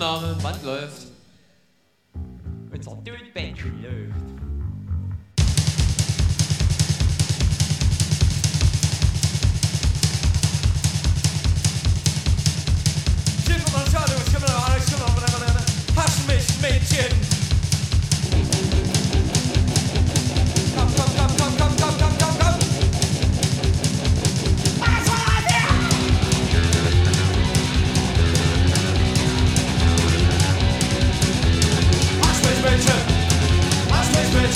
Aufnahme, Band läuft. Unser Dude-Bändchen läuft. Hasch mich, Mädchen!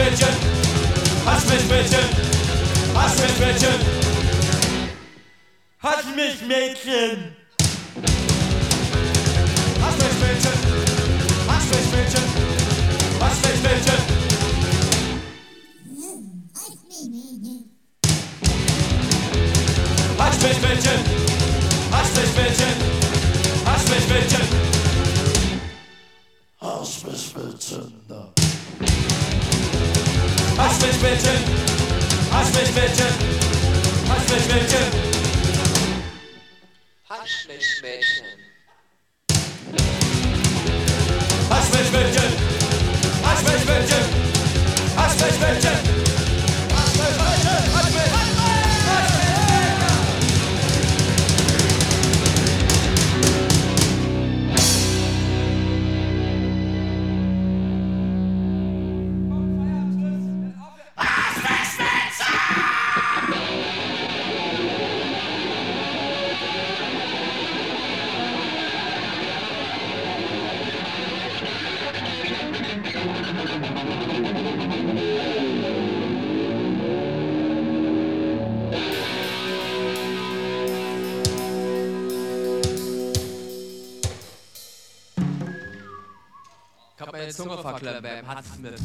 Haschmädchen, Haschmädchen, Haschmädchen, mich Haschmädchen, Haschmädchen, mich Haschmädchen, Hast mich bitte, hast mich bitte, hast mich bitte. Hast mich bitte. Hast mich bitte, hast mich bitte, hast mich bitte. Zunge verklemme hat's mit?